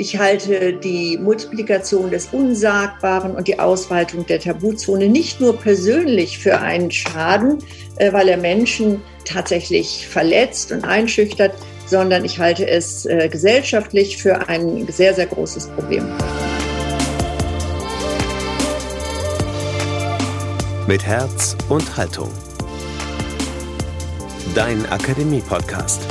Ich halte die Multiplikation des Unsagbaren und die Ausweitung der Tabuzone nicht nur persönlich für einen Schaden, äh, weil er Menschen tatsächlich verletzt und einschüchtert, sondern ich halte es äh, gesellschaftlich für ein sehr, sehr großes Problem. Mit Herz und Haltung. Dein Akademie-Podcast.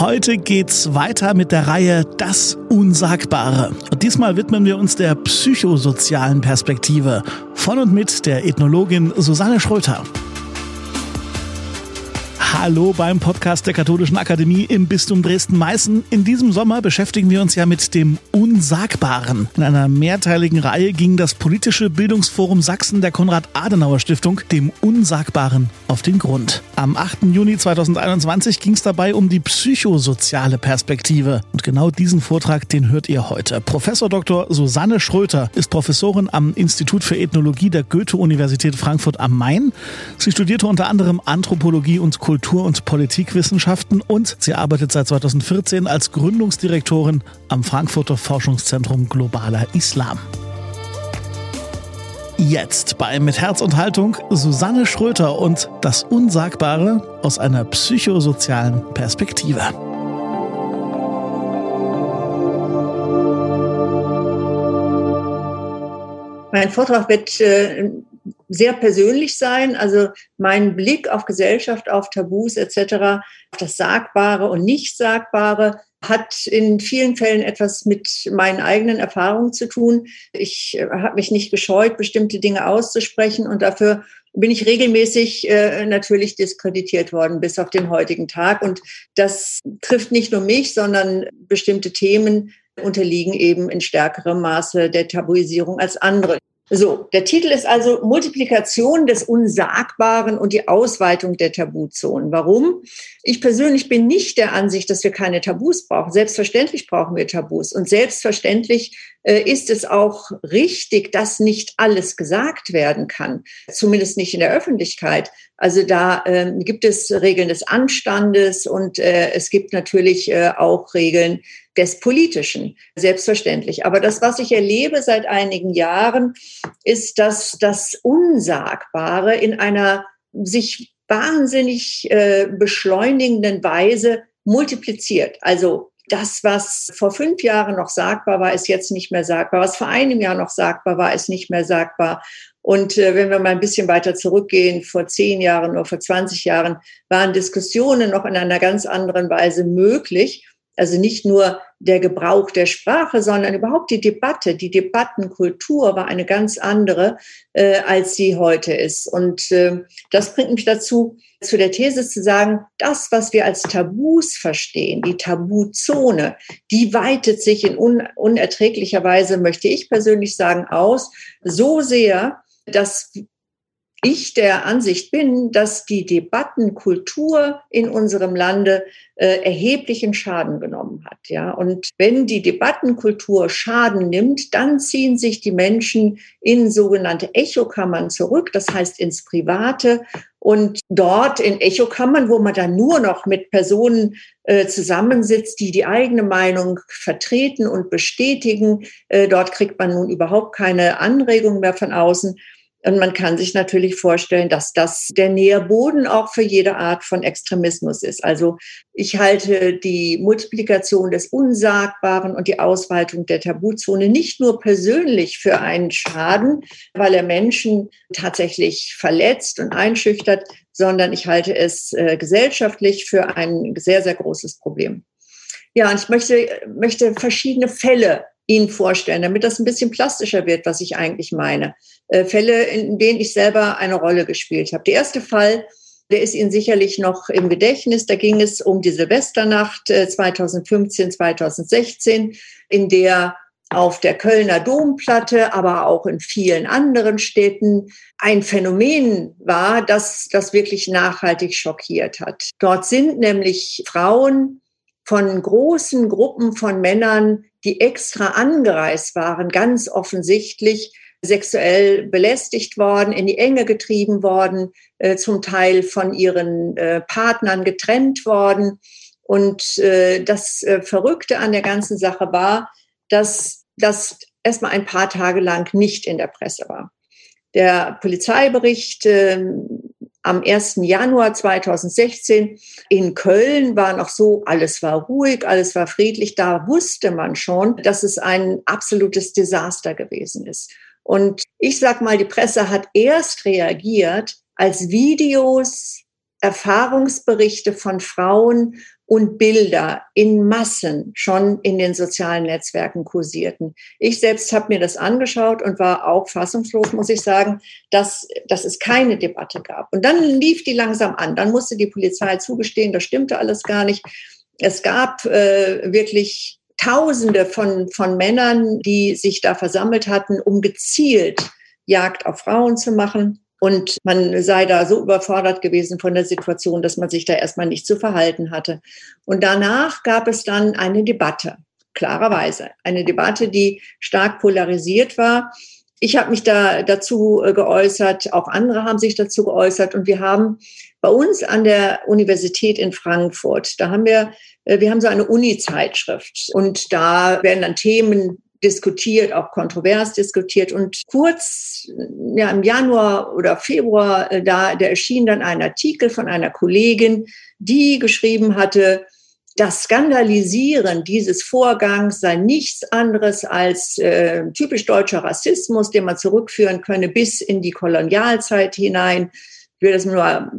Heute geht's weiter mit der Reihe Das Unsagbare. Und diesmal widmen wir uns der psychosozialen Perspektive von und mit der Ethnologin Susanne Schröter. Hallo beim Podcast der Katholischen Akademie im Bistum Dresden-Meißen. In diesem Sommer beschäftigen wir uns ja mit dem Unsagbaren. In einer mehrteiligen Reihe ging das politische Bildungsforum Sachsen der Konrad-Adenauer-Stiftung dem Unsagbaren auf den Grund. Am 8. Juni 2021 ging es dabei um die psychosoziale Perspektive. Und genau diesen Vortrag, den hört ihr heute. Professor Dr. Susanne Schröter ist Professorin am Institut für Ethnologie der Goethe-Universität Frankfurt am Main. Sie studierte unter anderem Anthropologie und Kultur Kultur- und Politikwissenschaften und sie arbeitet seit 2014 als Gründungsdirektorin am Frankfurter Forschungszentrum Globaler Islam. Jetzt bei Mit Herz und Haltung Susanne Schröter und das Unsagbare aus einer psychosozialen Perspektive. Mein Vortrag wird äh, sehr persönlich sein. Also mein Blick auf Gesellschaft, auf Tabus etc., auf das Sagbare und Nicht-Sagbare hat in vielen Fällen etwas mit meinen eigenen Erfahrungen zu tun. Ich äh, habe mich nicht gescheut, bestimmte Dinge auszusprechen und dafür bin ich regelmäßig äh, natürlich diskreditiert worden bis auf den heutigen Tag. Und das trifft nicht nur mich, sondern bestimmte Themen unterliegen eben in stärkerem Maße der Tabuisierung als andere. So, der Titel ist also Multiplikation des Unsagbaren und die Ausweitung der Tabuzonen. Warum? Ich persönlich bin nicht der Ansicht, dass wir keine Tabus brauchen. Selbstverständlich brauchen wir Tabus. Und selbstverständlich äh, ist es auch richtig, dass nicht alles gesagt werden kann. Zumindest nicht in der Öffentlichkeit. Also da äh, gibt es Regeln des Anstandes und äh, es gibt natürlich äh, auch Regeln des Politischen, selbstverständlich. Aber das, was ich erlebe seit einigen Jahren, ist, dass das Unsagbare in einer sich wahnsinnig äh, beschleunigenden Weise multipliziert. Also das, was vor fünf Jahren noch sagbar war, ist jetzt nicht mehr sagbar. Was vor einem Jahr noch sagbar war, ist nicht mehr sagbar. Und äh, wenn wir mal ein bisschen weiter zurückgehen, vor zehn Jahren oder vor 20 Jahren waren Diskussionen noch in einer ganz anderen Weise möglich. Also nicht nur der Gebrauch der Sprache, sondern überhaupt die Debatte, die Debattenkultur war eine ganz andere, äh, als sie heute ist. Und äh, das bringt mich dazu, zu der These zu sagen, das, was wir als Tabus verstehen, die Tabuzone, die weitet sich in un unerträglicher Weise, möchte ich persönlich sagen, aus, so sehr, dass ich der Ansicht bin, dass die Debattenkultur in unserem Lande äh, erheblichen Schaden genommen hat. Ja, und wenn die Debattenkultur Schaden nimmt, dann ziehen sich die Menschen in sogenannte Echokammern zurück, das heißt ins Private. Und dort in Echokammern, wo man dann nur noch mit Personen äh, zusammensitzt, die die eigene Meinung vertreten und bestätigen, äh, dort kriegt man nun überhaupt keine Anregung mehr von außen. Und man kann sich natürlich vorstellen, dass das der Nährboden auch für jede Art von Extremismus ist. Also ich halte die Multiplikation des Unsagbaren und die Ausweitung der Tabuzone nicht nur persönlich für einen Schaden, weil er Menschen tatsächlich verletzt und einschüchtert, sondern ich halte es äh, gesellschaftlich für ein sehr, sehr großes Problem. Ja, und ich möchte, möchte verschiedene Fälle Ihnen vorstellen, damit das ein bisschen plastischer wird, was ich eigentlich meine. Äh, Fälle, in denen ich selber eine Rolle gespielt habe. Der erste Fall, der ist Ihnen sicherlich noch im Gedächtnis. Da ging es um die Silvesternacht 2015, äh, 2016, in der auf der Kölner Domplatte, aber auch in vielen anderen Städten ein Phänomen war, das das wirklich nachhaltig schockiert hat. Dort sind nämlich Frauen von großen Gruppen von Männern, die extra angereist waren, ganz offensichtlich sexuell belästigt worden, in die Enge getrieben worden, äh, zum Teil von ihren äh, Partnern getrennt worden. Und äh, das äh, Verrückte an der ganzen Sache war, dass das erstmal ein paar Tage lang nicht in der Presse war. Der Polizeibericht äh, am 1. Januar 2016 in Köln war noch so, alles war ruhig, alles war friedlich. Da wusste man schon, dass es ein absolutes Desaster gewesen ist. Und ich sag mal, die Presse hat erst reagiert, als Videos, Erfahrungsberichte von Frauen und Bilder in Massen schon in den sozialen Netzwerken kursierten. Ich selbst habe mir das angeschaut und war auch fassungslos, muss ich sagen, dass, dass es keine Debatte gab. Und dann lief die langsam an. Dann musste die Polizei zugestehen, das stimmte alles gar nicht. Es gab äh, wirklich Tausende von, von Männern, die sich da versammelt hatten, um gezielt Jagd auf Frauen zu machen. Und man sei da so überfordert gewesen von der Situation, dass man sich da erstmal nicht zu verhalten hatte. Und danach gab es dann eine Debatte, klarerweise. Eine Debatte, die stark polarisiert war. Ich habe mich da dazu äh, geäußert, auch andere haben sich dazu geäußert und wir haben bei uns an der Universität in Frankfurt, da haben wir, äh, wir haben so eine Uni-Zeitschrift und da werden dann Themen diskutiert, auch kontrovers diskutiert. Und kurz ja, im Januar oder Februar, äh, da, da erschien dann ein Artikel von einer Kollegin, die geschrieben hatte, das Skandalisieren dieses Vorgangs sei nichts anderes als äh, typisch deutscher Rassismus, den man zurückführen könne bis in die Kolonialzeit hinein. Ich will das nur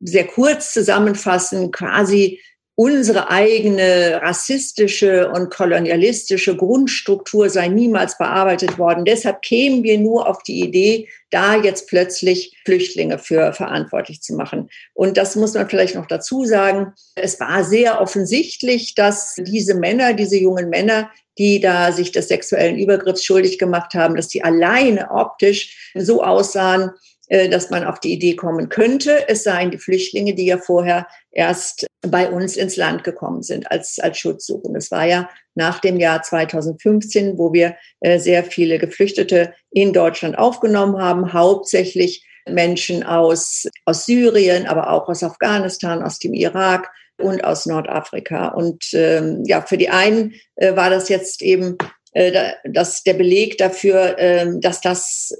sehr kurz zusammenfassen, quasi unsere eigene rassistische und kolonialistische Grundstruktur sei niemals bearbeitet worden. Deshalb kämen wir nur auf die Idee, da jetzt plötzlich Flüchtlinge für verantwortlich zu machen. Und das muss man vielleicht noch dazu sagen. Es war sehr offensichtlich, dass diese Männer, diese jungen Männer, die da sich des sexuellen Übergriffs schuldig gemacht haben, dass die alleine optisch so aussahen, dass man auf die Idee kommen könnte, es seien die Flüchtlinge, die ja vorher erst bei uns ins Land gekommen sind als, als Schutzsuchende. Es war ja nach dem Jahr 2015, wo wir äh, sehr viele Geflüchtete in Deutschland aufgenommen haben, hauptsächlich Menschen aus, aus Syrien, aber auch aus Afghanistan, aus dem Irak und aus Nordafrika. Und ähm, ja, für die einen äh, war das jetzt eben äh, das, der Beleg dafür, äh, dass das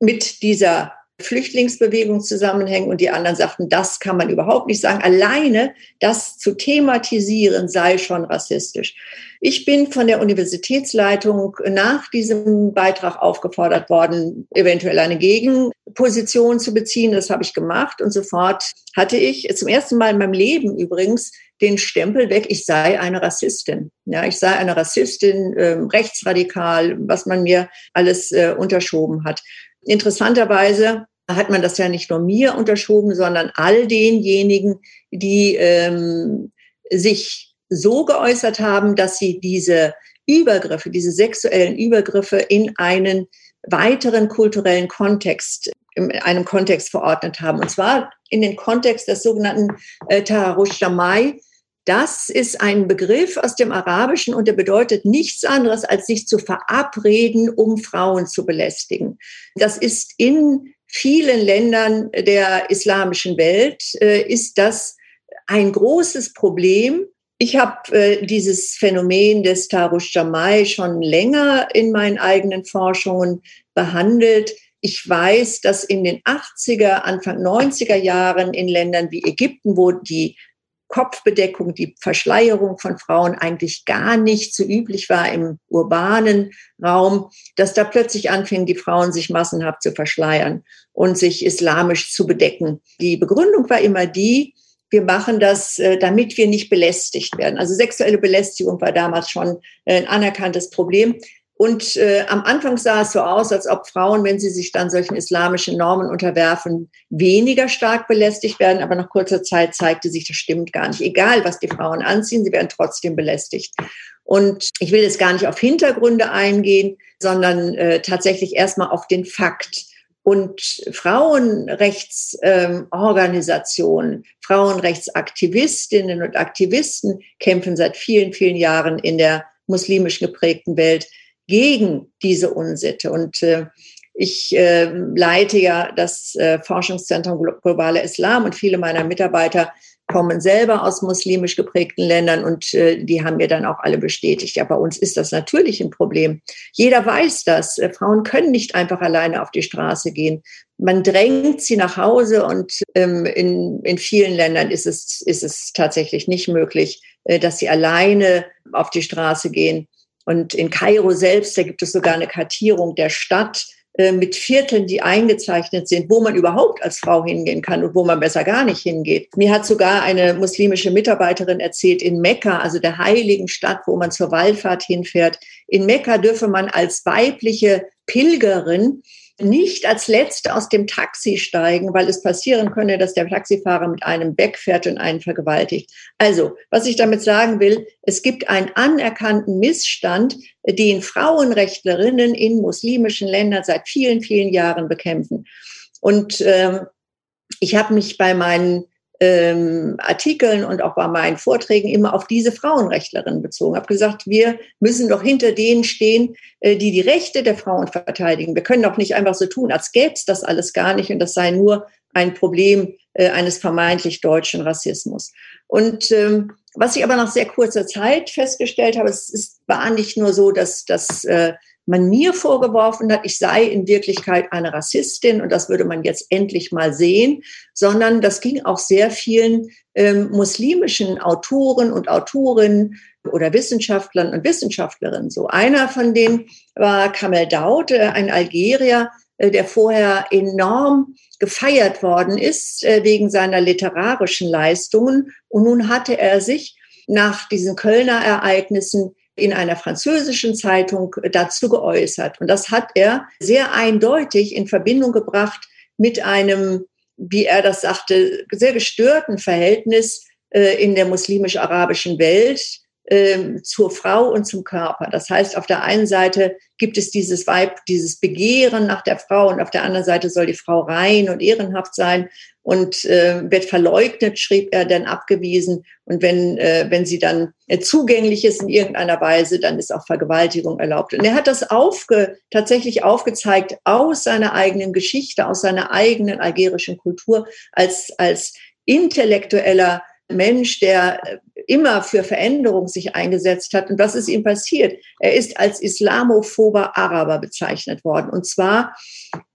mit dieser Flüchtlingsbewegung zusammenhängen und die anderen sagten, das kann man überhaupt nicht sagen. Alleine das zu thematisieren sei schon rassistisch. Ich bin von der Universitätsleitung nach diesem Beitrag aufgefordert worden, eventuell eine Gegenposition zu beziehen. Das habe ich gemacht und sofort hatte ich zum ersten Mal in meinem Leben übrigens den Stempel weg, ich sei eine Rassistin. Ja, ich sei eine Rassistin, äh, rechtsradikal, was man mir alles äh, unterschoben hat. Interessanterweise hat man das ja nicht nur mir unterschoben, sondern all denjenigen, die ähm, sich so geäußert haben, dass sie diese Übergriffe, diese sexuellen Übergriffe in einen weiteren kulturellen Kontext, in einem Kontext verordnet haben. Und zwar in den Kontext des sogenannten äh, Taharush Shamai. Das ist ein Begriff aus dem Arabischen und der bedeutet nichts anderes, als sich zu verabreden, um Frauen zu belästigen. Das ist in vielen Ländern der islamischen Welt äh, ist das ein großes Problem. Ich habe äh, dieses Phänomen des Tarush Jamai schon länger in meinen eigenen Forschungen behandelt. Ich weiß, dass in den 80er, Anfang 90er Jahren in Ländern wie Ägypten, wo die Kopfbedeckung, die Verschleierung von Frauen eigentlich gar nicht so üblich war im urbanen Raum, dass da plötzlich anfingen, die Frauen sich massenhaft zu verschleiern und sich islamisch zu bedecken. Die Begründung war immer die, wir machen das, äh, damit wir nicht belästigt werden. Also sexuelle Belästigung war damals schon ein anerkanntes Problem. Und äh, am Anfang sah es so aus, als ob Frauen, wenn sie sich dann solchen islamischen Normen unterwerfen, weniger stark belästigt werden. Aber nach kurzer Zeit zeigte sich, das stimmt gar nicht. Egal, was die Frauen anziehen, sie werden trotzdem belästigt. Und ich will jetzt gar nicht auf Hintergründe eingehen, sondern äh, tatsächlich erstmal auf den Fakt. Und Frauenrechtsorganisationen, ähm, Frauenrechtsaktivistinnen und Aktivisten kämpfen seit vielen, vielen Jahren in der muslimisch geprägten Welt gegen diese Unsitte. Und äh, Ich äh, leite ja das äh, Forschungszentrum Globale Islam und viele meiner Mitarbeiter kommen selber aus muslimisch geprägten Ländern und äh, die haben mir dann auch alle bestätigt. Ja, bei uns ist das natürlich ein Problem. Jeder weiß das. Äh, Frauen können nicht einfach alleine auf die Straße gehen. Man drängt sie nach Hause und ähm, in, in vielen Ländern ist es, ist es tatsächlich nicht möglich, äh, dass sie alleine auf die Straße gehen. Und in Kairo selbst, da gibt es sogar eine Kartierung der Stadt äh, mit Vierteln, die eingezeichnet sind, wo man überhaupt als Frau hingehen kann und wo man besser gar nicht hingeht. Mir hat sogar eine muslimische Mitarbeiterin erzählt, in Mekka, also der heiligen Stadt, wo man zur Wallfahrt hinfährt, in Mekka dürfe man als weibliche Pilgerin nicht als Letzte aus dem Taxi steigen, weil es passieren könne, dass der Taxifahrer mit einem wegfährt und einen vergewaltigt. Also, was ich damit sagen will, es gibt einen anerkannten Missstand, den Frauenrechtlerinnen in muslimischen Ländern seit vielen, vielen Jahren bekämpfen. Und ähm, ich habe mich bei meinen ähm, Artikeln und auch bei meinen Vorträgen immer auf diese Frauenrechtlerinnen bezogen. Habe gesagt, wir müssen doch hinter denen stehen, äh, die die Rechte der Frauen verteidigen. Wir können doch nicht einfach so tun, als gäbe es das alles gar nicht und das sei nur ein Problem äh, eines vermeintlich deutschen Rassismus. Und ähm, was ich aber nach sehr kurzer Zeit festgestellt habe, es ist, war nicht nur so, dass, dass äh, man mir vorgeworfen hat, ich sei in Wirklichkeit eine Rassistin und das würde man jetzt endlich mal sehen, sondern das ging auch sehr vielen ähm, muslimischen Autoren und Autorinnen oder Wissenschaftlern und Wissenschaftlerinnen so. Einer von denen war Kamel Daud, äh, ein Algerier, äh, der vorher enorm gefeiert worden ist äh, wegen seiner literarischen Leistungen. Und nun hatte er sich nach diesen Kölner Ereignissen in einer französischen Zeitung dazu geäußert. Und das hat er sehr eindeutig in Verbindung gebracht mit einem, wie er das sagte, sehr gestörten Verhältnis äh, in der muslimisch-arabischen Welt ähm, zur Frau und zum Körper. Das heißt, auf der einen Seite gibt es dieses Weib, dieses Begehren nach der Frau und auf der anderen Seite soll die Frau rein und ehrenhaft sein und äh, wird verleugnet, schrieb er, dann abgewiesen. Und wenn, äh, wenn sie dann äh, zugänglich ist in irgendeiner Weise, dann ist auch Vergewaltigung erlaubt. Und er hat das aufge, tatsächlich aufgezeigt aus seiner eigenen Geschichte, aus seiner eigenen algerischen Kultur als, als intellektueller Mensch, der äh, immer für Veränderung sich eingesetzt hat. Und was ist ihm passiert? Er ist als islamophober Araber bezeichnet worden. Und zwar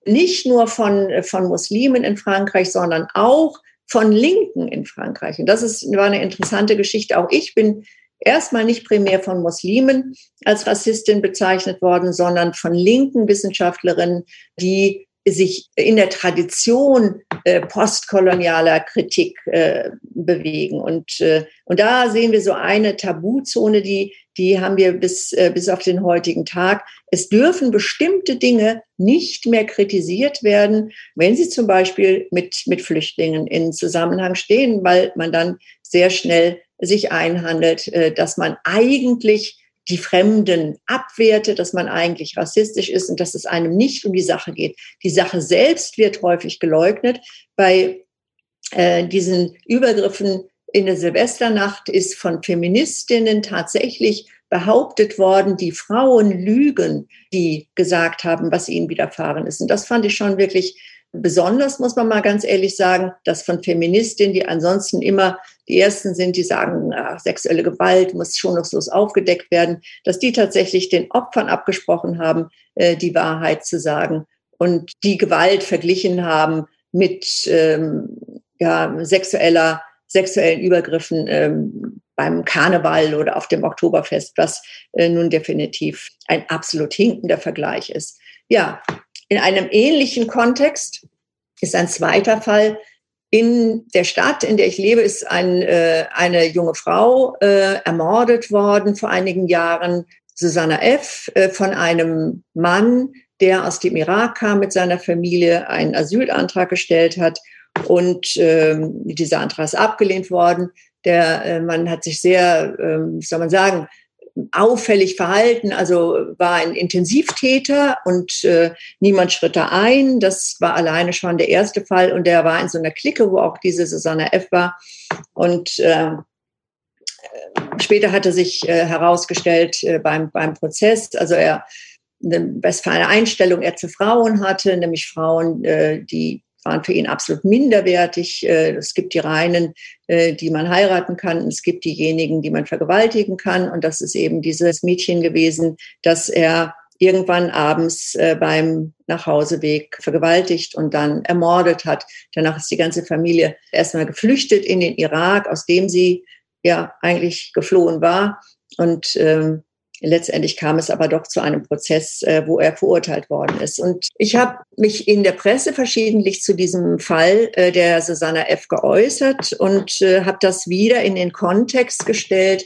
nicht nur von, von Muslimen in Frankreich, sondern auch von Linken in Frankreich. Und das ist, war eine interessante Geschichte. Auch ich bin erstmal nicht primär von Muslimen als Rassistin bezeichnet worden, sondern von linken Wissenschaftlerinnen, die sich in der Tradition äh, postkolonialer Kritik äh, bewegen. Und, äh, und da sehen wir so eine Tabuzone, die, die haben wir bis, äh, bis auf den heutigen Tag. Es dürfen bestimmte Dinge nicht mehr kritisiert werden, wenn sie zum Beispiel mit, mit Flüchtlingen in Zusammenhang stehen, weil man dann sehr schnell sich einhandelt, äh, dass man eigentlich die Fremden abwertet, dass man eigentlich rassistisch ist und dass es einem nicht um die Sache geht. Die Sache selbst wird häufig geleugnet. Bei äh, diesen Übergriffen in der Silvesternacht ist von Feministinnen tatsächlich behauptet worden, die Frauen lügen, die gesagt haben, was ihnen widerfahren ist. Und das fand ich schon wirklich besonders, muss man mal ganz ehrlich sagen, dass von Feministinnen, die ansonsten immer die ersten sind, die sagen, ach, sexuelle Gewalt muss schonungslos aufgedeckt werden, dass die tatsächlich den Opfern abgesprochen haben, äh, die Wahrheit zu sagen und die Gewalt verglichen haben mit ähm, ja, sexueller, sexuellen Übergriffen ähm, beim Karneval oder auf dem Oktoberfest, was äh, nun definitiv ein absolut hinkender Vergleich ist. Ja, in einem ähnlichen Kontext ist ein zweiter Fall. In der Stadt, in der ich lebe, ist ein, äh, eine junge Frau äh, ermordet worden vor einigen Jahren, Susanna F., äh, von einem Mann, der aus dem Irak kam mit seiner Familie, einen Asylantrag gestellt hat. Und ähm, dieser Antrag ist abgelehnt worden. Der äh, Mann hat sich sehr, ähm, wie soll man sagen, auffällig verhalten, also war ein Intensivtäter und äh, niemand schritt da ein. Das war alleine schon der erste Fall und der war in so einer Clique, wo auch diese Susanne F. war. Und äh, später hatte sich äh, herausgestellt äh, beim, beim Prozess, also er was für eine Einstellung er zu Frauen hatte, nämlich Frauen, äh, die waren für ihn absolut minderwertig. Äh, es gibt die reinen, äh, die man heiraten kann. Es gibt diejenigen, die man vergewaltigen kann. Und das ist eben dieses Mädchen gewesen, das er irgendwann abends äh, beim Nachhauseweg vergewaltigt und dann ermordet hat. Danach ist die ganze Familie erstmal geflüchtet in den Irak, aus dem sie ja eigentlich geflohen war. Und ähm, letztendlich kam es aber doch zu einem Prozess, äh, wo er verurteilt worden ist. Und ich habe mich in der Presse verschiedentlich zu diesem Fall äh, der Susanna F. geäußert und äh, habe das wieder in den Kontext gestellt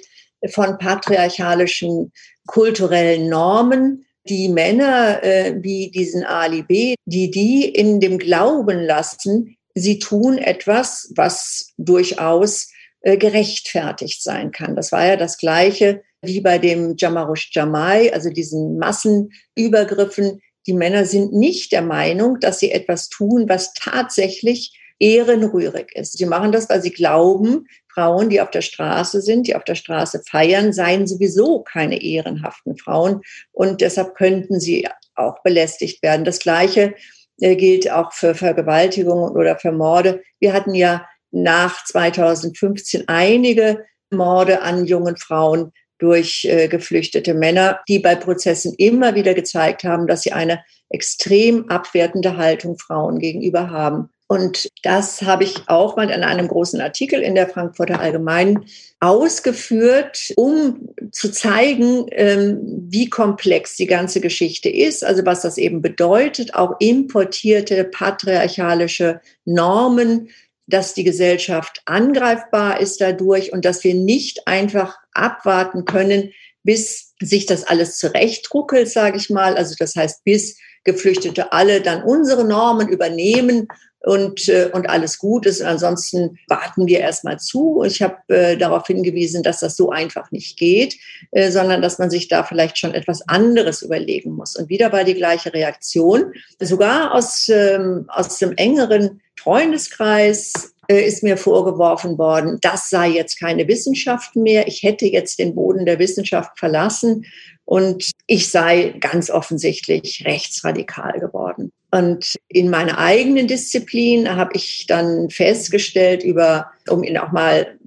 von patriarchalischen kulturellen Normen, die Männer wie diesen Ali B., die die in dem Glauben lassen, sie tun etwas, was durchaus gerechtfertigt sein kann. Das war ja das Gleiche wie bei dem Jamarush Jamai, also diesen Massenübergriffen. Die Männer sind nicht der Meinung, dass sie etwas tun, was tatsächlich ehrenrührig ist. Sie machen das, weil sie glauben, Frauen, die auf der Straße sind, die auf der Straße feiern, seien sowieso keine ehrenhaften Frauen und deshalb könnten sie auch belästigt werden. Das Gleiche äh, gilt auch für Vergewaltigungen oder für Morde. Wir hatten ja nach 2015 einige Morde an jungen Frauen durch äh, geflüchtete Männer, die bei Prozessen immer wieder gezeigt haben, dass sie eine extrem abwertende Haltung Frauen gegenüber haben. Und das habe ich auch mal in einem großen Artikel in der Frankfurter Allgemeinen ausgeführt, um zu zeigen, ähm, wie komplex die ganze Geschichte ist, also was das eben bedeutet, auch importierte patriarchalische Normen, dass die Gesellschaft angreifbar ist dadurch und dass wir nicht einfach abwarten können, bis sich das alles zurechtruckelt, sage ich mal. Also das heißt, bis Geflüchtete alle dann unsere Normen übernehmen und, äh, und alles gut ist. ansonsten warten wir erstmal zu. Ich habe äh, darauf hingewiesen, dass das so einfach nicht geht, äh, sondern dass man sich da vielleicht schon etwas anderes überlegen muss. Und wieder war die gleiche Reaktion. Sogar aus, ähm, aus dem engeren Freundeskreis äh, ist mir vorgeworfen worden, das sei jetzt keine Wissenschaft mehr. Ich hätte jetzt den Boden der Wissenschaft verlassen und ich sei ganz offensichtlich rechtsradikal geworden. Und in meiner eigenen Disziplin habe ich dann festgestellt, über, um Ihnen auch mal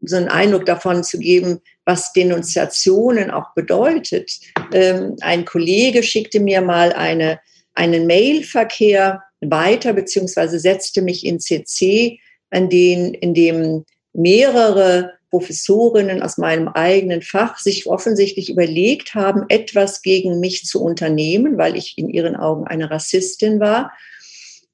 so einen Eindruck davon zu geben, was Denunziationen auch bedeutet. Ähm, ein Kollege schickte mir mal eine, einen Mailverkehr weiter, beziehungsweise setzte mich in CC, an den, in dem mehrere Professorinnen aus meinem eigenen Fach sich offensichtlich überlegt haben, etwas gegen mich zu unternehmen, weil ich in ihren Augen eine Rassistin war.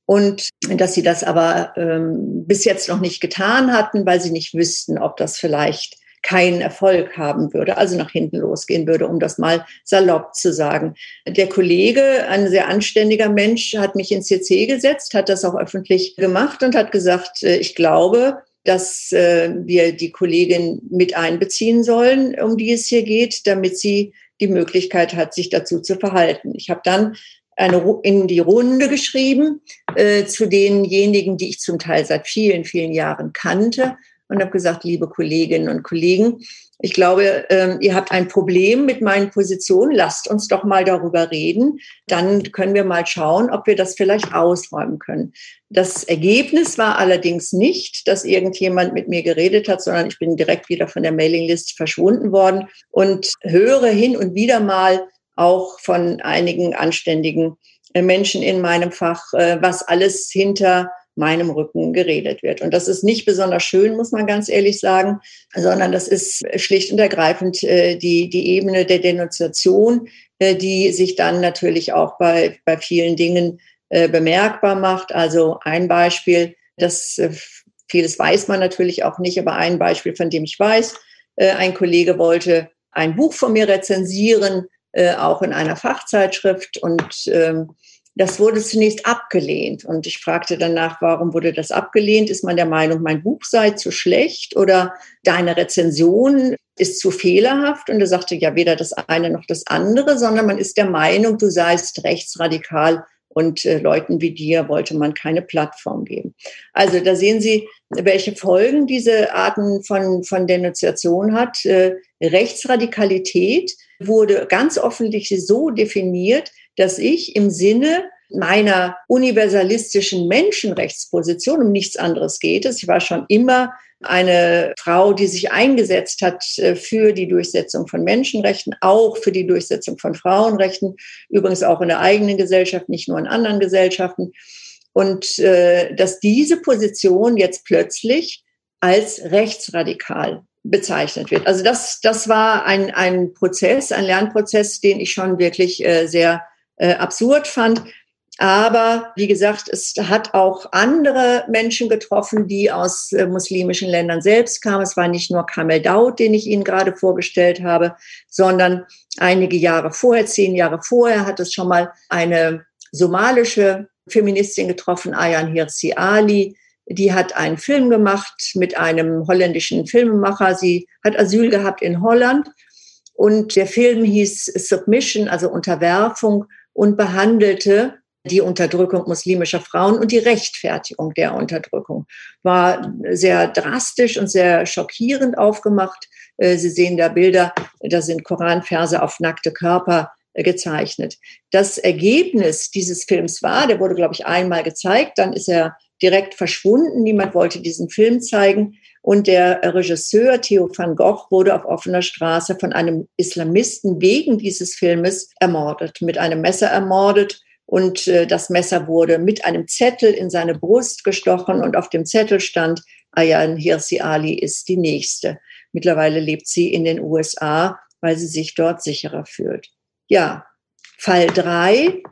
Und dass sie das aber ähm, bis jetzt noch nicht getan hatten, weil sie nicht wüssten, ob das vielleicht keinen Erfolg haben würde, also nach hinten losgehen würde, um das mal salopp zu sagen. Der Kollege, ein sehr anständiger Mensch, hat mich ins CC gesetzt, hat das auch öffentlich gemacht und hat gesagt, äh, ich glaube, dass äh, wir die Kollegin mit einbeziehen sollen, um die es hier geht, damit sie die Möglichkeit hat, sich dazu zu verhalten. Ich habe dann eine, in die Runde geschrieben äh, zu denjenigen, die ich zum Teil seit vielen, vielen Jahren kannte und habe gesagt, liebe Kolleginnen und Kollegen, ich glaube, ähm, ihr habt ein Problem mit meinen Positionen. Lasst uns doch mal darüber reden. Dann können wir mal schauen, ob wir das vielleicht ausräumen können. Das Ergebnis war allerdings nicht, dass irgendjemand mit mir geredet hat, sondern ich bin direkt wieder von der Mailinglist verschwunden worden und höre hin und wieder mal auch von einigen anständigen äh, Menschen in meinem Fach, äh, was alles hinter meinem Rücken geredet wird. Und das ist nicht besonders schön, muss man ganz ehrlich sagen, sondern das ist schlicht und ergreifend äh, die, die Ebene der Denunziation, äh, die sich dann natürlich auch bei, bei vielen Dingen äh, bemerkbar macht. Also ein Beispiel, das vieles weiß man natürlich auch nicht, aber ein Beispiel, von dem ich weiß, ein Kollege wollte ein Buch von mir rezensieren, auch in einer Fachzeitschrift und ähm, das wurde zunächst abgelehnt. Und ich fragte danach, warum wurde das abgelehnt? Ist man der Meinung, mein Buch sei zu schlecht oder deine Rezension ist zu fehlerhaft? Und er sagte, ja, weder das eine noch das andere, sondern man ist der Meinung, du seist rechtsradikal, Und äh, Leuten wie dir wollte man keine Plattform geben. Also da sehen Sie, welche Folgen diese Arten von, von Denunziation hat. Äh, Rechtsradikalität wurde ganz offensichtlich so definiert, dass ich im Sinne meiner universalistischen Menschenrechtsposition, um nichts anderes geht es. Ich war schon immer eine Frau, die sich eingesetzt hat äh, für die Durchsetzung von Menschenrechten, auch für die Durchsetzung von Frauenrechten, übrigens auch in der eigenen Gesellschaft, nicht nur in anderen Gesellschaften. Und äh, dass diese Position jetzt plötzlich als rechtsradikal bezeichnet wird. Also das, das war ein, ein Prozess, ein Lernprozess, den ich schon wirklich äh, sehr äh, absurd fand. Aber wie gesagt, es hat auch andere Menschen getroffen, die aus äh, muslimischen Ländern selbst kamen. Es war nicht nur Kamel Daud, den ich Ihnen gerade vorgestellt habe, sondern einige Jahre vorher, zehn Jahre vorher, hat es schon mal eine somalische Feministin getroffen, Ayan Hirsi Ali. Die hat einen Film gemacht mit einem holländischen Filmemacher. Sie hat Asyl gehabt in Holland. Und der Film hieß Submission, also Unterwerfung, und behandelte die Unterdrückung muslimischer Frauen und die Rechtfertigung der Unterdrückung. War sehr drastisch und sehr schockierend aufgemacht. Äh, Sie sehen da Bilder, da sind Koranverse auf nackte Körper äh, gezeichnet. Das Ergebnis dieses Films war, der wurde, glaube ich, einmal gezeigt, dann ist er direkt verschwunden. Niemand wollte diesen Film zeigen. Und der Regisseur Theo van Gogh wurde auf offener Straße von einem Islamisten wegen dieses Filmes ermordet, mit einem Messer ermordet. Und äh, das Messer wurde mit einem Zettel in seine Brust gestochen und auf dem Zettel stand, Ayan Hirsi Ali ist die nächste. Mittlerweile lebt sie in den USA, weil sie sich dort sicherer fühlt. Ja, Fall drei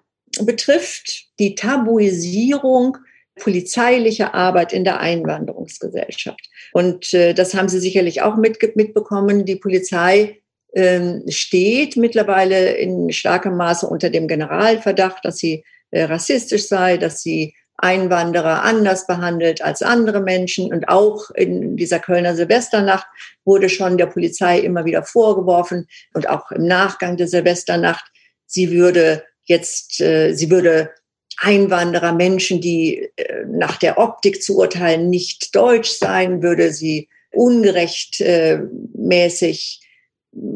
betrifft die Tabuisierung polizeilicher Arbeit in der Einwanderungsgesellschaft. Und äh, das haben Sie sicherlich auch mit, mitbekommen. Die Polizei ähm, steht mittlerweile in starkem Maße unter dem Generalverdacht, dass sie äh, rassistisch sei, dass sie Einwanderer anders behandelt als andere Menschen. Und auch in dieser Kölner Silvesternacht wurde schon der Polizei immer wieder vorgeworfen und auch im Nachgang der Silvesternacht, sie würde jetzt, äh, sie würde Einwanderer, Menschen, die nach der Optik zu urteilen nicht deutsch sein, würde sie ungerecht mäßig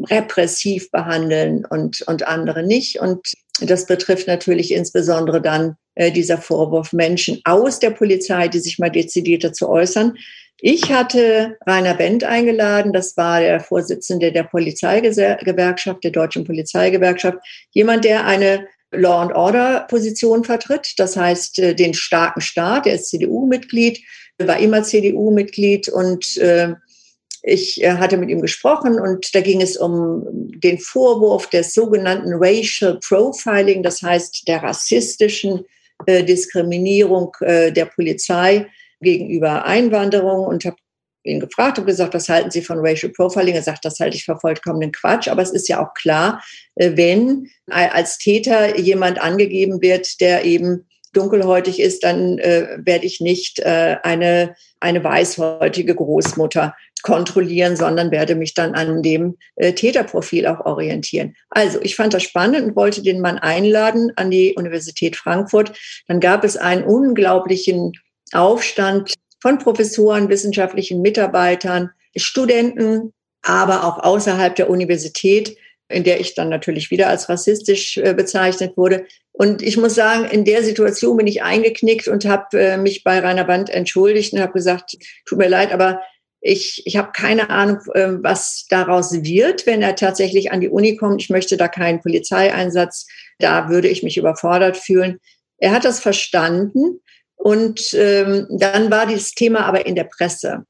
repressiv behandeln und, und andere nicht. Und das betrifft natürlich insbesondere dann äh, dieser Vorwurf, Menschen aus der Polizei, die sich mal dezidiert dazu äußern. Ich hatte Rainer Bent eingeladen, das war der Vorsitzende der Polizeigewerkschaft, der Deutschen Polizeigewerkschaft, jemand, der eine Law and Order Position vertritt, das heißt äh, den starken Staat, der ist CDU-Mitglied, war immer CDU-Mitglied und äh, ich äh, hatte mit ihm gesprochen und da ging es um den Vorwurf des sogenannten Racial Profiling, das heißt der rassistischen Diskriminierung der Polizei gegenüber Einwanderung und habe ihn gefragt und gesagt, was halten Sie von Racial Profiling? Er sagt, das halte ich für vollkommenen Quatsch. Aber es ist ja auch klar, wenn als Täter jemand angegeben wird, der eben dunkelhäutig ist, dann äh, werde ich nicht äh, eine, eine weißhäutige Großmutter kontrollieren, sondern werde mich dann an dem äh, Täterprofil auch orientieren. Also ich fand das spannend und wollte den Mann einladen an die Universität Frankfurt. Dann gab es einen unglaublichen Aufstand von Professoren, wissenschaftlichen Mitarbeitern, Studenten, aber auch außerhalb der Universität, in der ich dann natürlich wieder als rassistisch äh, bezeichnet wurde. Und ich muss sagen, in der Situation bin ich eingeknickt und habe äh, mich bei Rainer Band entschuldigt und habe gesagt, tut mir leid, aber ich, ich habe keine Ahnung, ähm, was daraus wird, wenn er tatsächlich an die Uni kommt. Ich möchte da keinen Polizeieinsatz. Da würde ich mich überfordert fühlen. Er hat das verstanden. Und ähm, dann war dieses Thema aber in der Presse.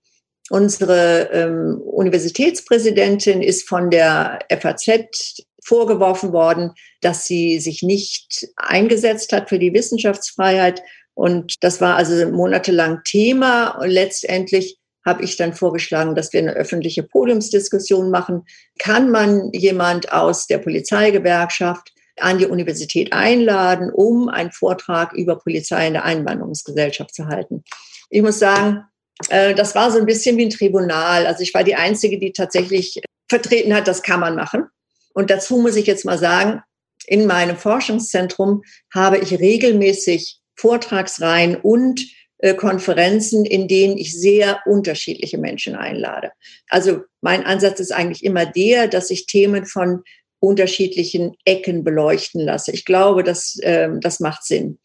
Unsere ähm, Universitätspräsidentin ist von der FAZ vorgeworfen worden, dass sie sich nicht eingesetzt hat für die Wissenschaftsfreiheit. Und das war also monatelang Thema. Und letztendlich habe ich dann vorgeschlagen, dass wir eine öffentliche Podiumsdiskussion machen. Kann man jemand aus der Polizeigewerkschaft an die Universität einladen, um einen Vortrag über Polizei in der Einwanderungsgesellschaft zu halten? Ich muss sagen, äh, das war so ein bisschen wie ein Tribunal. Also ich war die Einzige, die tatsächlich vertreten hat, das kann man machen. Und dazu muss ich jetzt mal sagen, in meinem Forschungszentrum habe ich regelmäßig Vortragsreihen und äh, Konferenzen, in denen ich sehr unterschiedliche Menschen einlade. Also mein Ansatz ist eigentlich immer der, dass ich Themen von unterschiedlichen Ecken beleuchten lasse. Ich glaube, dass, äh, das macht Sinn.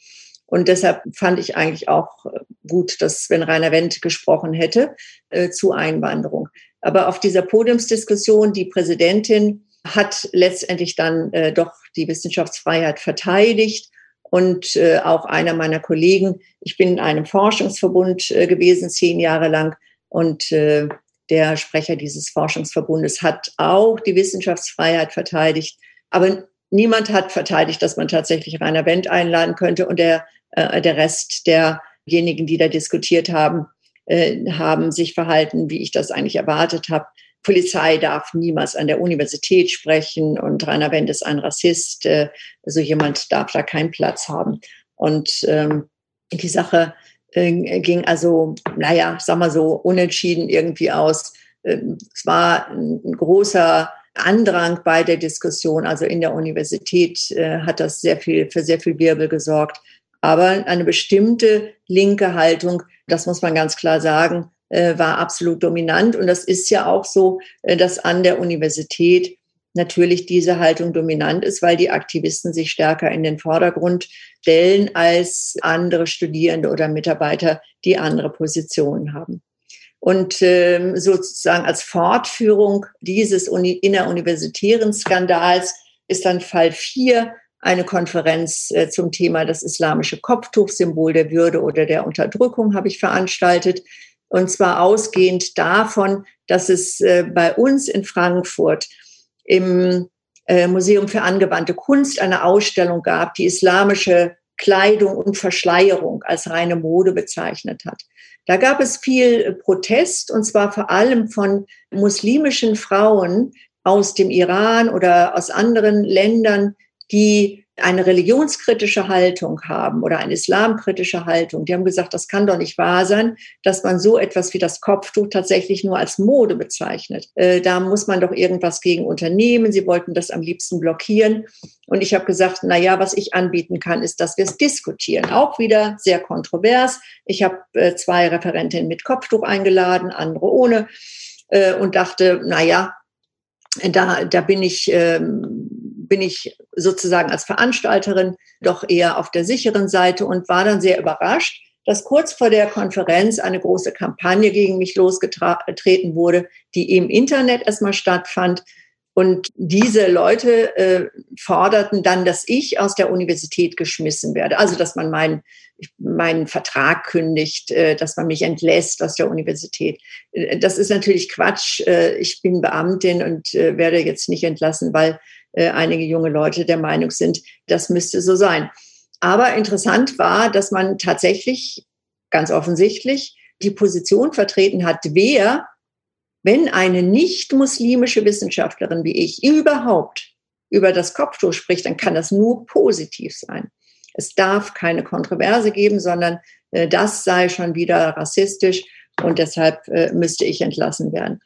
Und deshalb fand ich eigentlich auch äh, gut, dass wenn Rainer Wendt gesprochen hätte äh, zu Einwanderung. Aber auf dieser Podiumsdiskussion, die Präsidentin hat letztendlich dann äh, doch die Wissenschaftsfreiheit verteidigt. Und äh, auch einer meiner Kollegen, ich bin in einem Forschungsverbund äh, gewesen, zehn Jahre lang. Und äh, der Sprecher dieses Forschungsverbundes hat auch die Wissenschaftsfreiheit verteidigt. Aber niemand hat verteidigt, dass man tatsächlich Rainer Wendt einladen könnte. Und der, äh, der Rest derjenigen, die da diskutiert haben, äh, haben sich verhalten, wie ich das eigentlich erwartet habe. Polizei darf niemals an der Universität sprechen und Rainer Wendt ist ein Rassist. Äh, so jemand darf da keinen Platz haben. Und ähm, die Sache äh, ging also, naja, sag mal so, unentschieden irgendwie aus. Äh, es war ein großer Andrang bei der Diskussion. Also in der Universität äh, hat das sehr viel, für sehr viel Wirbel gesorgt. Aber eine bestimmte linke Haltung, das muss man ganz klar sagen, äh, war absolut dominant. Und das ist ja auch so, äh, dass an der Universität natürlich diese Haltung dominant ist, weil die Aktivisten sich stärker in den Vordergrund stellen als andere Studierende oder Mitarbeiter, die andere Positionen haben. Und ähm, sozusagen als Fortführung dieses Uni inneruniversitären Skandals ist dann Fall 4 eine Konferenz äh, zum Thema das islamische Kopftuch, Symbol der Würde oder der Unterdrückung, habe ich veranstaltet. Und zwar ausgehend davon, dass es äh, bei uns in Frankfurt im äh, Museum für angewandte Kunst eine Ausstellung gab, die islamische Kleidung und Verschleierung als reine Mode bezeichnet hat. Da gab es viel Protest und zwar vor allem von muslimischen Frauen aus dem Iran oder aus anderen Ländern, die eine religionskritische Haltung haben oder eine islamkritische Haltung. Die haben gesagt, das kann doch nicht wahr sein, dass man so etwas wie das Kopftuch tatsächlich nur als Mode bezeichnet. Äh, da muss man doch irgendwas gegen unternehmen. Sie wollten das am liebsten blockieren. Und ich habe gesagt, na ja, was ich anbieten kann, ist, dass wir es diskutieren. Auch wieder sehr kontrovers. Ich habe äh, zwei Referentinnen mit Kopftuch eingeladen, andere ohne äh, und dachte, na ja, da, da bin ich, ähm, bin ich sozusagen als Veranstalterin doch eher auf der sicheren Seite und war dann sehr überrascht, dass kurz vor der Konferenz eine große Kampagne gegen mich losgetreten wurde, die im Internet erstmal stattfand. Und diese Leute äh, forderten dann, dass ich aus der Universität geschmissen werde. Also, dass man meinen, meinen Vertrag kündigt, äh, dass man mich entlässt aus der Universität. Äh, das ist natürlich Quatsch. Äh, ich bin Beamtin und äh, werde jetzt nicht entlassen, weil äh, einige junge Leute der Meinung sind, das müsste so sein. Aber interessant war, dass man tatsächlich ganz offensichtlich die Position vertreten hat, wer, wenn eine nicht muslimische Wissenschaftlerin wie ich überhaupt über das Kopftuch spricht, dann kann das nur positiv sein. Es darf keine Kontroverse geben, sondern äh, das sei schon wieder rassistisch und deshalb äh, müsste ich entlassen werden.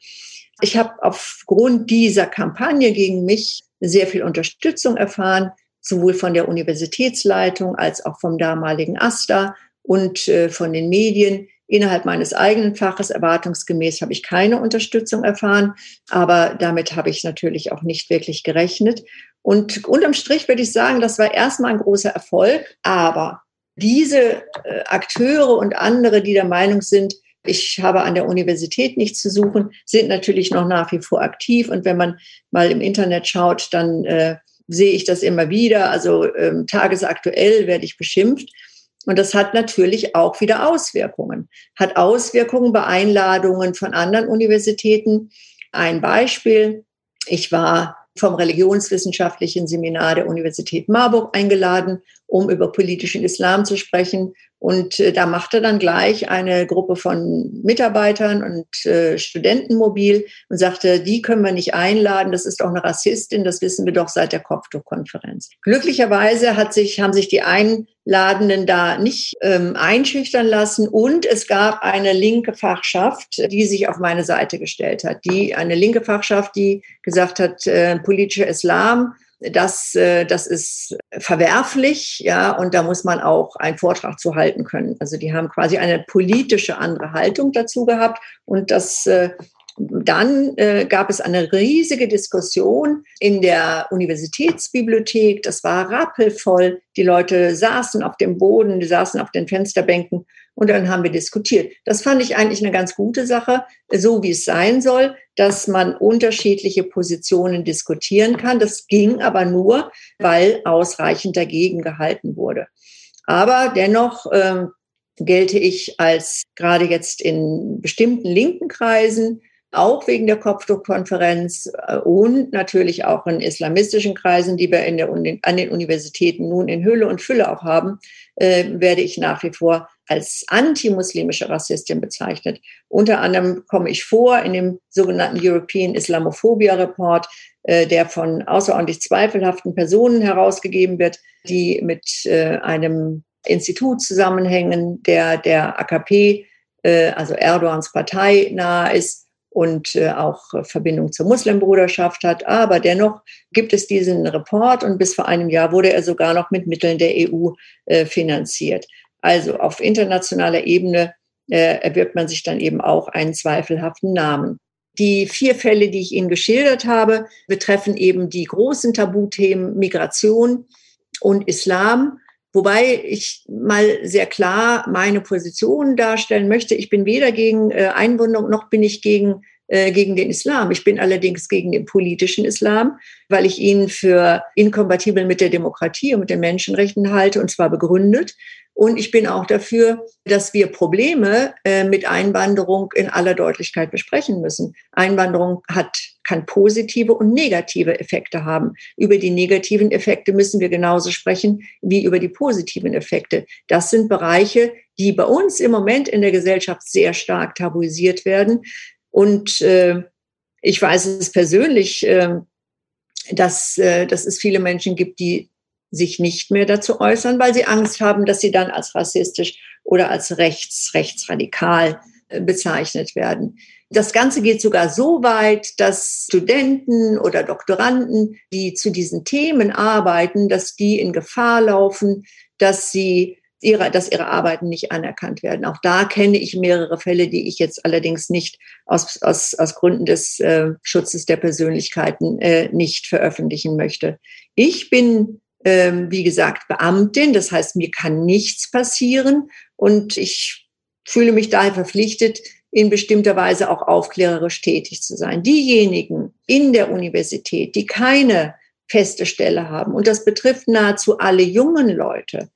Ich habe aufgrund dieser Kampagne gegen mich sehr viel Unterstützung erfahren, sowohl von der Universitätsleitung als auch vom damaligen AStA und äh, von den Medien. Innerhalb meines eigenen Faches erwartungsgemäß habe ich keine Unterstützung erfahren, aber damit habe ich natürlich auch nicht wirklich gerechnet. Und unterm Strich würde ich sagen, das war erstmal ein großer Erfolg, aber diese äh, Akteure und andere, die der Meinung sind, ich habe an der Universität nichts zu suchen, sind natürlich noch nach wie vor aktiv. Und wenn man mal im Internet schaut, dann äh, sehe ich das immer wieder. Also ähm, tagesaktuell werde ich beschimpft. Und das hat natürlich auch wieder Auswirkungen. Hat Auswirkungen bei Einladungen von anderen Universitäten. Ein Beispiel. Ich war vom religionswissenschaftlichen Seminar der Universität Marburg eingeladen, um über politischen Islam zu sprechen. Und äh, da machte dann gleich eine Gruppe von Mitarbeitern und äh, Studenten mobil und sagte, die können wir nicht einladen, das ist auch eine Rassistin, das wissen wir doch seit der Kopftuchkonferenz. Glücklicherweise hat sich, haben sich die Einladenden da nicht ähm, einschüchtern lassen und es gab eine linke Fachschaft, die sich auf meine Seite gestellt hat. Die, eine linke Fachschaft, die gesagt hat, äh, politischer Islam das, äh, das ist verwerflich, ja, und da muss man auch einen Vortrag zu halten können. Also die haben quasi eine politische andere Haltung dazu gehabt und das äh, dann äh, gab es eine riesige Diskussion in der Universitätsbibliothek. Das war rappelvoll. Die Leute saßen auf dem Boden, die saßen auf den Fensterbänken und dann haben wir diskutiert. Das fand ich eigentlich eine ganz gute Sache, so wie es sein soll, dass man unterschiedliche Positionen diskutieren kann. Das ging aber nur, weil ausreichend dagegen gehalten wurde. Aber dennoch ähm, gelte ich als gerade jetzt in bestimmten linken Kreisen auch wegen der Kopftuchkonferenz äh, und natürlich auch in islamistischen Kreisen, die wir in der, an den Universitäten nun in Hülle und Fülle auch haben, äh, werde ich nach wie vor als antimuslimische Rassistin bezeichnet. Unter anderem komme ich vor in dem sogenannten European Islamophobia Report, äh, der von außerordentlich zweifelhaften Personen herausgegeben wird, die mit äh, einem Institut zusammenhängen, der der AKP, äh, also Erdogans Partei nahe ist und äh, auch Verbindung zur Muslimbruderschaft hat. Aber dennoch gibt es diesen Report und bis vor einem Jahr wurde er sogar noch mit Mitteln der EU äh, finanziert. Also auf internationaler Ebene äh, erwirbt man sich dann eben auch einen zweifelhaften Namen. Die vier Fälle, die ich Ihnen geschildert habe, betreffen eben die großen Tabuthemen Migration und Islam. Wobei ich mal sehr klar meine Position darstellen möchte. Ich bin weder gegen äh, Einwanderung noch bin ich gegen, äh, gegen den Islam. Ich bin allerdings gegen den politischen Islam, weil ich ihn für inkompatibel mit der Demokratie und mit den Menschenrechten halte, und zwar begründet. Und ich bin auch dafür, dass wir Probleme äh, mit Einwanderung in aller Deutlichkeit besprechen müssen. Einwanderung hat, kann positive und negative Effekte haben. Über die negativen Effekte müssen wir genauso sprechen wie über die positiven Effekte. Das sind Bereiche, die bei uns im Moment in der Gesellschaft sehr stark tabuisiert werden. Und äh, ich weiß es persönlich, äh, dass, äh, dass es viele Menschen gibt, die sich nicht mehr dazu äußern, weil sie Angst haben, dass sie dann als rassistisch oder als rechts, rechtsradikal äh, bezeichnet werden. Das Ganze geht sogar so weit, dass Studenten oder Doktoranden, die zu diesen Themen arbeiten, dass die in Gefahr laufen, dass sie ihre, dass ihre Arbeiten nicht anerkannt werden. Auch da kenne ich mehrere Fälle, die ich jetzt allerdings nicht aus, aus, aus Gründen des äh, Schutzes der Persönlichkeiten äh, nicht veröffentlichen möchte. Ich bin ähm, wie gesagt, Beamtin. Das heißt, mir kann nichts passieren und ich fühle mich daher verpflichtet, in bestimmter Weise auch aufklärerisch tätig zu sein. Diejenigen in der Universität, die keine feste Stelle haben, und das betrifft nahezu alle jungen Leute,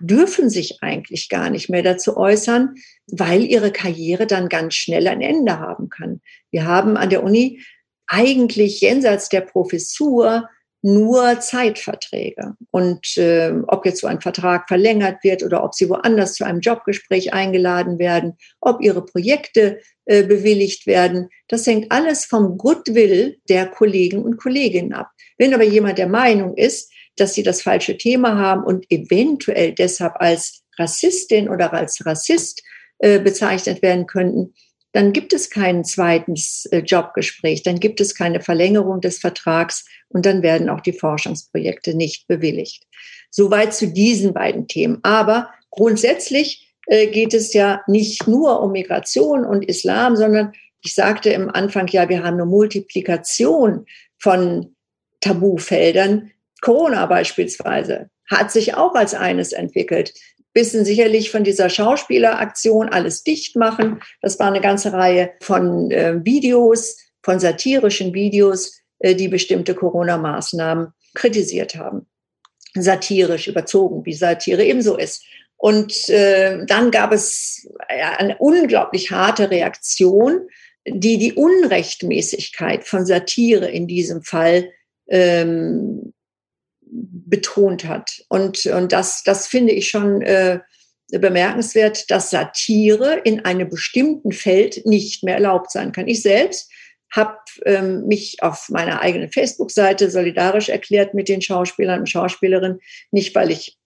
dürfen sich eigentlich gar nicht mehr dazu äußern, weil ihre Karriere dann ganz schnell ein Ende haben kann. Wir haben an der Uni eigentlich jenseits der Professur nur Zeitverträge. Und äh, ob jetzt so ein Vertrag verlängert wird oder ob sie woanders zu einem Jobgespräch eingeladen werden, ob ihre Projekte äh, bewilligt werden, das hängt alles vom Goodwill der Kollegen und Kolleginnen ab. Wenn aber jemand der Meinung ist, dass sie das falsche Thema haben und eventuell deshalb als Rassistin oder als Rassist äh, bezeichnet werden könnten, dann gibt es kein zweites äh, Jobgespräch, dann gibt es keine Verlängerung des Vertrags und dann werden auch die Forschungsprojekte nicht bewilligt. Soweit zu diesen beiden Themen. Aber grundsätzlich äh, geht es ja nicht nur um Migration und Islam, sondern ich sagte im Anfang ja, wir haben eine Multiplikation von Tabufeldern. Corona beispielsweise hat sich auch als eines entwickelt wissen sicherlich von dieser Schauspieleraktion alles dicht machen. Das war eine ganze Reihe von äh, Videos, von satirischen Videos, äh, die bestimmte Corona-Maßnahmen kritisiert haben. Satirisch überzogen, wie Satire ebenso ist. Und äh, dann gab es eine unglaublich harte Reaktion, die die Unrechtmäßigkeit von Satire in diesem Fall ähm, betont hat. Und, und das, das finde ich schon äh, bemerkenswert, dass Satire in einem bestimmten Feld nicht mehr erlaubt sein kann. Ich selbst habe ähm, mich auf meiner eigenen Facebook-Seite solidarisch erklärt mit den Schauspielern und Schauspielerinnen, nicht weil ich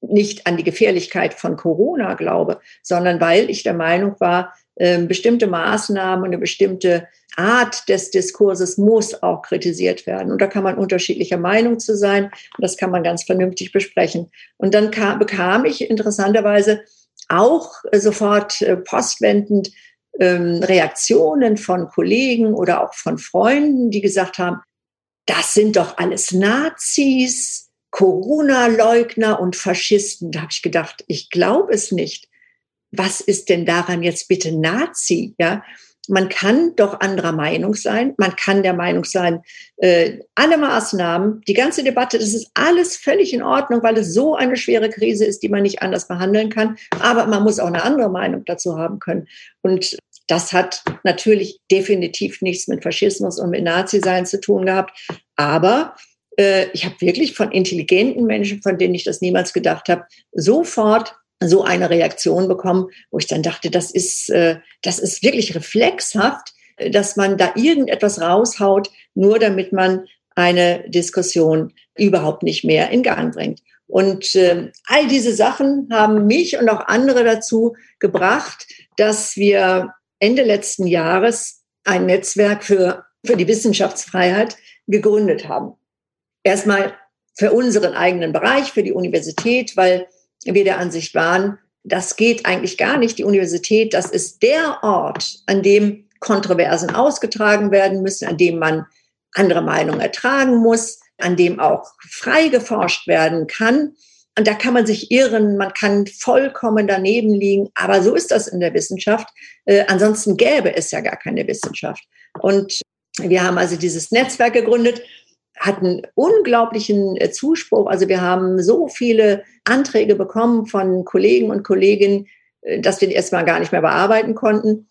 nicht an die Gefährlichkeit von Corona glaube, sondern weil ich der Meinung war, bestimmte Maßnahmen und eine bestimmte Art des Diskurses muss auch kritisiert werden. Und da kann man unterschiedlicher Meinung zu sein. Und das kann man ganz vernünftig besprechen. Und dann kam, bekam ich interessanterweise auch äh, sofort äh, postwendend ähm, Reaktionen von Kollegen oder auch von Freunden, die gesagt haben, das sind doch alles Nazis, Corona-Leugner und Faschisten. Da habe ich gedacht, ich glaube es nicht. Was ist denn daran jetzt bitte Nazi? Ja, man kann doch anderer Meinung sein. Man kann der Meinung sein, äh, alle Maßnahmen, die ganze Debatte, das ist alles völlig in Ordnung, weil es so eine schwere Krise ist, die man nicht anders behandeln kann. Aber man muss auch eine andere Meinung dazu haben können. Und das hat natürlich definitiv nichts mit Faschismus und mit Nazi-Sein zu tun gehabt. Aber äh, ich habe wirklich von intelligenten Menschen, von denen ich das niemals gedacht habe, sofort so eine Reaktion bekommen, wo ich dann dachte, das ist, äh, das ist wirklich reflexhaft, dass man da irgendetwas raushaut, nur damit man eine Diskussion überhaupt nicht mehr in Gang bringt. Und äh, all diese Sachen haben mich und auch andere dazu gebracht, dass wir Ende letzten Jahres ein Netzwerk für, für die Wissenschaftsfreiheit gegründet haben. Erstmal für unseren eigenen Bereich, für die Universität, weil wir der Ansicht waren, das geht eigentlich gar nicht. Die Universität, das ist der Ort, an dem Kontroversen ausgetragen werden müssen, an dem man andere Meinungen ertragen muss, an dem auch frei geforscht werden kann. Und da kann man sich irren, man kann vollkommen daneben liegen, aber so ist das in der Wissenschaft. Äh, ansonsten gäbe es ja gar keine Wissenschaft. Und wir haben also dieses Netzwerk gegründet, hatten unglaublichen äh, Zuspruch. Also wir haben so viele Anträge bekommen von Kollegen und Kolleginnen, äh, dass wir die erstmal gar nicht mehr bearbeiten konnten.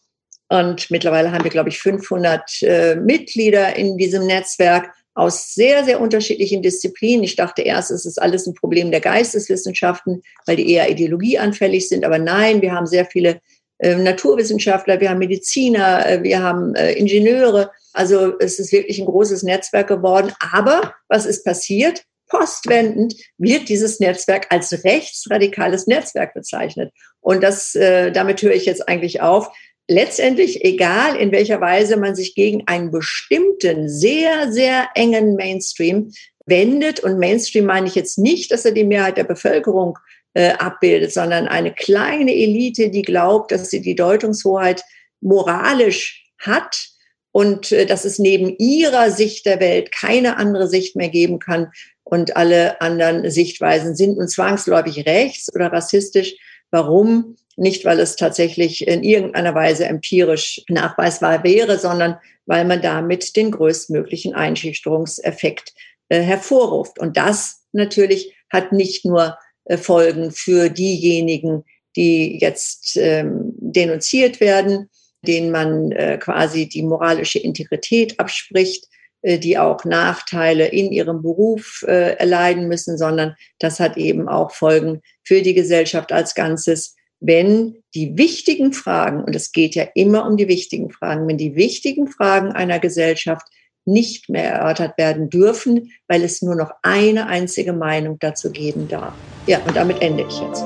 Und mittlerweile haben wir, glaube ich, 500 äh, Mitglieder in diesem Netzwerk aus sehr, sehr unterschiedlichen Disziplinen. Ich dachte erst, es ist alles ein Problem der Geisteswissenschaften, weil die eher ideologieanfällig sind. Aber nein, wir haben sehr viele äh, Naturwissenschaftler, wir haben Mediziner, äh, wir haben äh, Ingenieure. Also es ist wirklich ein großes Netzwerk geworden. Aber was ist passiert? Postwendend wird dieses Netzwerk als rechtsradikales Netzwerk bezeichnet. Und das, äh, damit höre ich jetzt eigentlich auf letztendlich egal, in welcher Weise man sich gegen einen bestimmten, sehr, sehr engen Mainstream wendet. Und Mainstream meine ich jetzt nicht, dass er die Mehrheit der Bevölkerung äh, abbildet, sondern eine kleine Elite, die glaubt, dass sie die Deutungshoheit moralisch hat und äh, dass es neben ihrer Sicht der Welt keine andere Sicht mehr geben kann und alle anderen Sichtweisen sind nun zwangsläufig rechts oder rassistisch. Warum? Nicht, weil es tatsächlich in irgendeiner Weise empirisch nachweisbar wäre, sondern weil man damit den größtmöglichen Einschüchterungseffekt äh, hervorruft. Und das natürlich hat nicht nur äh, Folgen für diejenigen, die jetzt ähm, denunziert werden, denen man äh, quasi die moralische Integrität abspricht, äh, die auch Nachteile in ihrem Beruf äh, erleiden müssen, sondern das hat eben auch Folgen für die Gesellschaft als Ganzes, wenn die wichtigen Fragen, und es geht ja immer um die wichtigen Fragen, wenn die wichtigen Fragen einer Gesellschaft nicht mehr erörtert werden dürfen, weil es nur noch eine einzige Meinung dazu geben darf. Ja, und damit ende ich jetzt.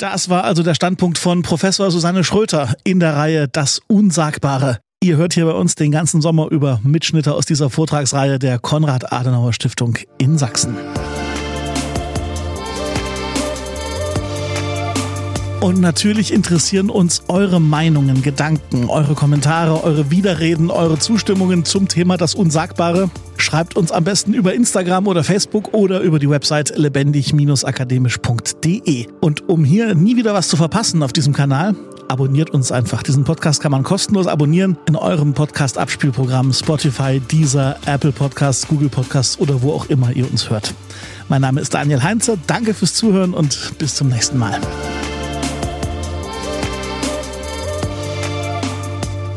Das war also der Standpunkt von Professor Susanne Schröter in der Reihe Das Unsagbare. Ihr hört hier bei uns den ganzen Sommer über Mitschnitte aus dieser Vortragsreihe der Konrad-Adenauer-Stiftung in Sachsen. Und natürlich interessieren uns eure Meinungen, Gedanken, eure Kommentare, eure Widerreden, eure Zustimmungen zum Thema Das Unsagbare. Schreibt uns am besten über Instagram oder Facebook oder über die Website lebendig-akademisch.de. Und um hier nie wieder was zu verpassen auf diesem Kanal, abonniert uns einfach. Diesen Podcast kann man kostenlos abonnieren in eurem Podcast-Abspielprogramm Spotify, Deezer, Apple Podcasts, Google Podcasts oder wo auch immer ihr uns hört. Mein Name ist Daniel Heinze. Danke fürs Zuhören und bis zum nächsten Mal.